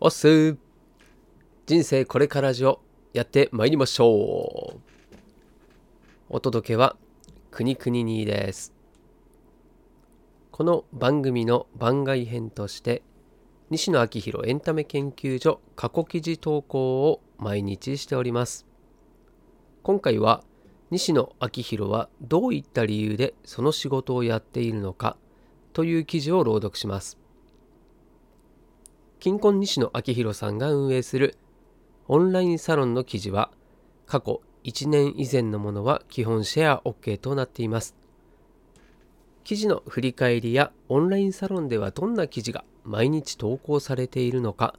おっす。人生これからじをやってまいりましょう。お届けはくにくににです。この番組の番外編として西野昭弘エンタメ研究所過去記事投稿を毎日しております。今回は西野昭弘はどういった理由でその仕事をやっているのかという記事を朗読します。金婚西野昭弘さんが運営するオンラインサロンの記事は過去1年以前のものは基本シェア OK となっています。記事の振り返りやオンラインサロンではどんな記事が毎日投稿されているのか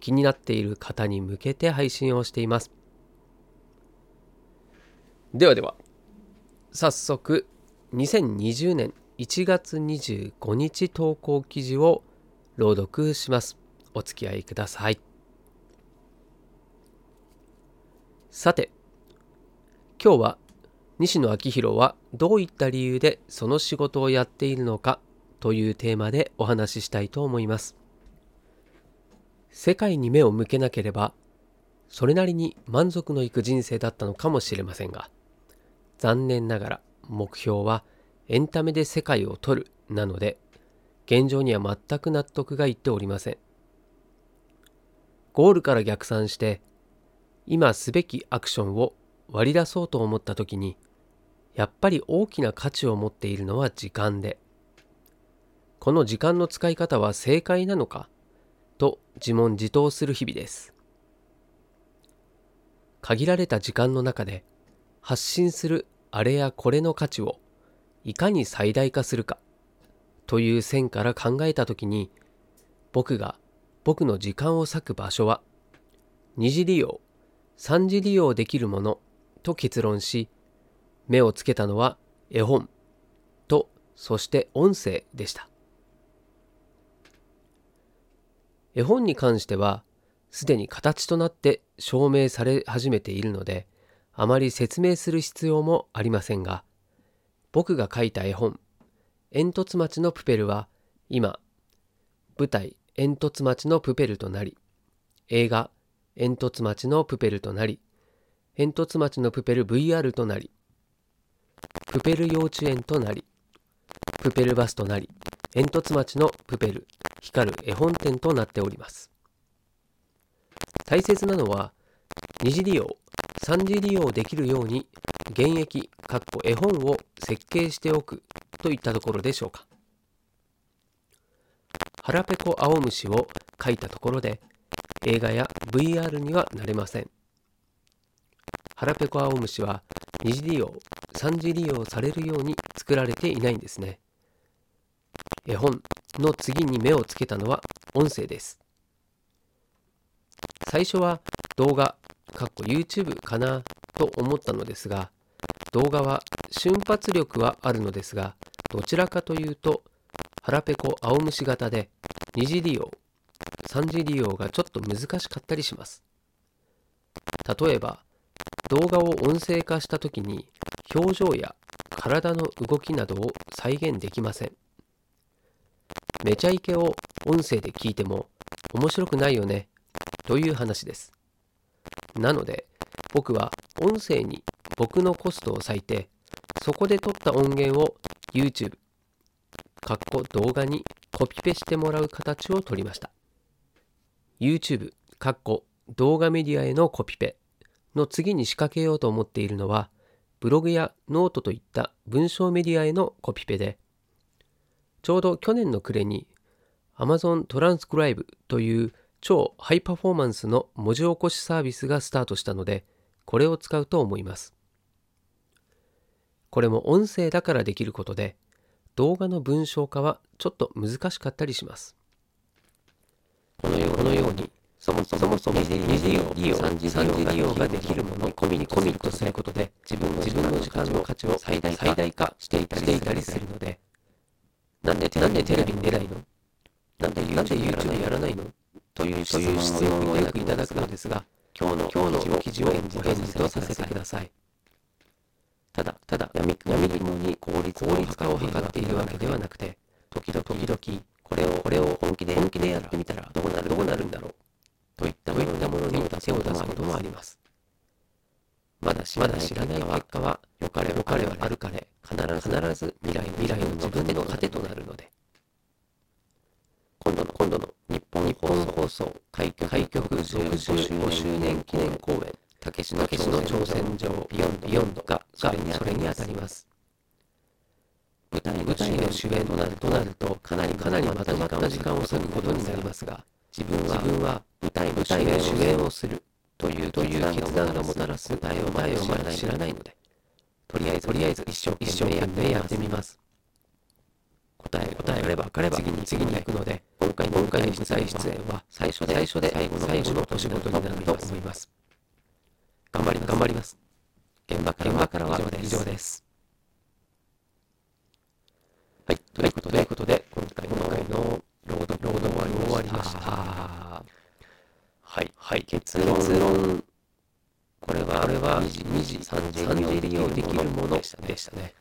気になっている方に向けて配信をしています。ではでは早速2020年1月25日投稿記事を朗読します。お付き合いください。さて、今日は西野昭弘はどういった理由でその仕事をやっているのかというテーマでお話ししたいと思います。世界に目を向けなければ、それなりに満足のいく人生だったのかもしれませんが、残念ながら目標はエンタメで世界を取るなので、現状には全く納得がいっておりません。ゴールから逆算して今すべきアクションを割り出そうと思った時にやっぱり大きな価値を持っているのは時間でこの時間の使い方は正解なのかと自問自答する日々です。限られた時間の中で発信するあれやこれの価値をいかに最大化するかという線から考えた時に僕が僕の時間を割く場所は二次利用三次利用できるものと結論し目をつけたのは絵本とそして音声でした。絵本に関してはすでに形となって証明され始めているのであまり説明する必要もありませんが僕が書いた絵本「煙突町のプペル」は今舞台煙突町のプペルとなり、映画煙突町のプペルとなり、煙突町のプペル VR となり、プペル幼稚園となり、プペルバスとなり、煙突町のプペル光る絵本店となっております。大切なのは、二次利用、三次利用できるように、現役、かっこ絵本を設計しておくといったところでしょうか。腹ペコ青虫を書いたところで映画や VR にはなれません。腹ペコ青虫は二次利用、三次利用されるように作られていないんですね。絵本の次に目をつけたのは音声です。最初は動画、かっこ YouTube かなと思ったのですが、動画は瞬発力はあるのですが、どちらかというと腹ペコ青虫型で二次利用、三次利用がちょっと難しかったりします。例えば、動画を音声化した時に表情や体の動きなどを再現できません。めちゃイケを音声で聞いても面白くないよねという話です。なので僕は音声に僕のコストを割いてそこで撮った音源を YouTube かっこ動画にコピペしてもらう形を取りました。YouTube、かっこ動画メディアへのコピペの次に仕掛けようと思っているのは、ブログやノートといった文章メディアへのコピペで、ちょうど去年の暮れに Amazon Transcribe という超ハイパフォーマンスの文字起こしサービスがスタートしたので、これを使うと思います。これも音声だからできることで、動画の文章化はちょっと難しかったりします。このように、そもそもそも二次利用、利用、三次利用ができるものをコミュニットすることで、自分の時間の価値を最大化していたりするので、なんでテレビに出ないの？なんで YouTube やらないの？という質問をよくいただくのですが、今日の今日の記事を返事とさせてください。ただ、ただ闇闇雲に効率効率化を図っているわけではなくて、時々、時々、これを、これを本気で、本気でやってみたらどうなる、どうなるんだろう、といったようなものに手を出すこともあります。まだまだ知らない結果は、良かれ良かれ悪かれ、必ず必ず未来の未来の自分での糧となるので。今度の今度の日本日本放送開局開局65周年記念公演たけしの挑戦状ビヨンドビヨンドがそれにそれにあたります。舞台舞台の主演となるとなるとかなりかなりまとまった時間を割くことになりますが自分は自分は舞台舞台の主演をする。というという決断がもたらす答えを前をまだ知らないのでとりあえずとりあえず一生一生懸命やってみます。答え答えがれば分かれば次に次に行くので今回今回の出演出演は最初で最初で最後の最後のお仕事になると思います。頑張ります。頑張ります現場からは以上です。はい、ということで、ということで今回の今回のロードロード終わり終わりました。はい、はい、結論。結論。これはこれは2時2時3時3時利用できるもの。でしたね。でしたね。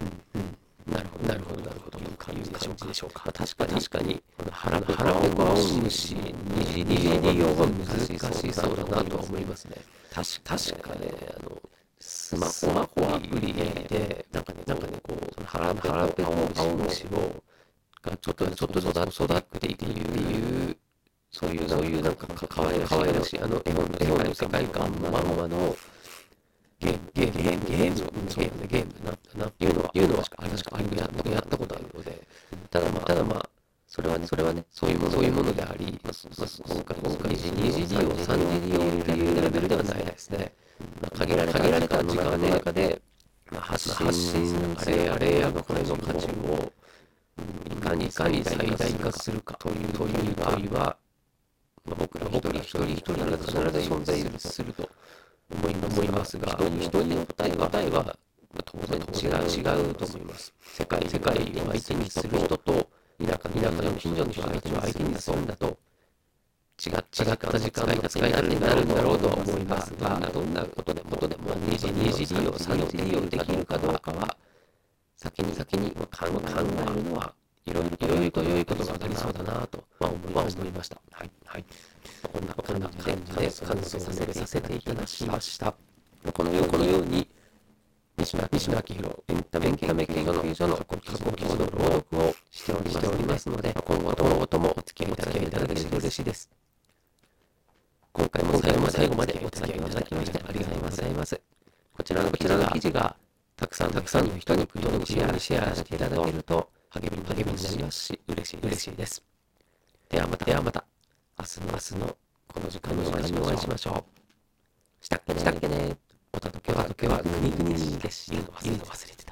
うんうん、なるほど。なるほど。なるほどという感じでしょうか。でしょうか。確かに。確かに。腹ペコ腹ペコ青虫二次利用は難しそうだなとは思いますね。確確かねあのスマホアプリで、なんかね、なんかね、こう、その腹ペコ青虫を、がちょっと、ちょっと育っていくっていう、そういう、そういうなんかかわいらしい、かわいらしい、あの、絵本の絵本の世界観のままの、ゲーム、ゲーム、ゲーム、ゲーム、そうね、ゲームな、な、いうのは、いうのは、あれ確かあるややったことあるので、ただまあ、ただまあ、それはね、それはね、そういうもの、そういうものであり、まあ、今回、信するあれあれやこれの価値をいかに最大化するかという問いは、まあ、僕ら僕ら一人一人必ず存在すると思いますが一人の答えは答えは当然違う違うと思います。世界世界を相手にする人と田舎田舎の近所の人相手を相手にするんだと違った時間が使い方になるんだろうとは思いますが、どんなことでも、ことでも二次二次利用、三次利用できるかどうかは、先に先に考えるのは、いろいろと良いと良いことがありそうだなと、まあ、思いました。はい。はい。こんなこんな感じで感想させさせていただきました。このようこのように、西野西野明宏エンタメ研究所の過去記の朗読をしておりますので、今後ともお付き合いいただけたら嬉しいです。今回も最後まで最後までお付き合いいただきましてありがとうございます。こちらのこちらの記事がさんたくさんの人に来るようにシェアシェアしていただけると励みに励みになりますし嬉しい嬉しいです。ではまたではまた明日の明日のこの時間にお会いしましょう。したっけねしたっけねおたとけはとけは国々にです。言うの忘れて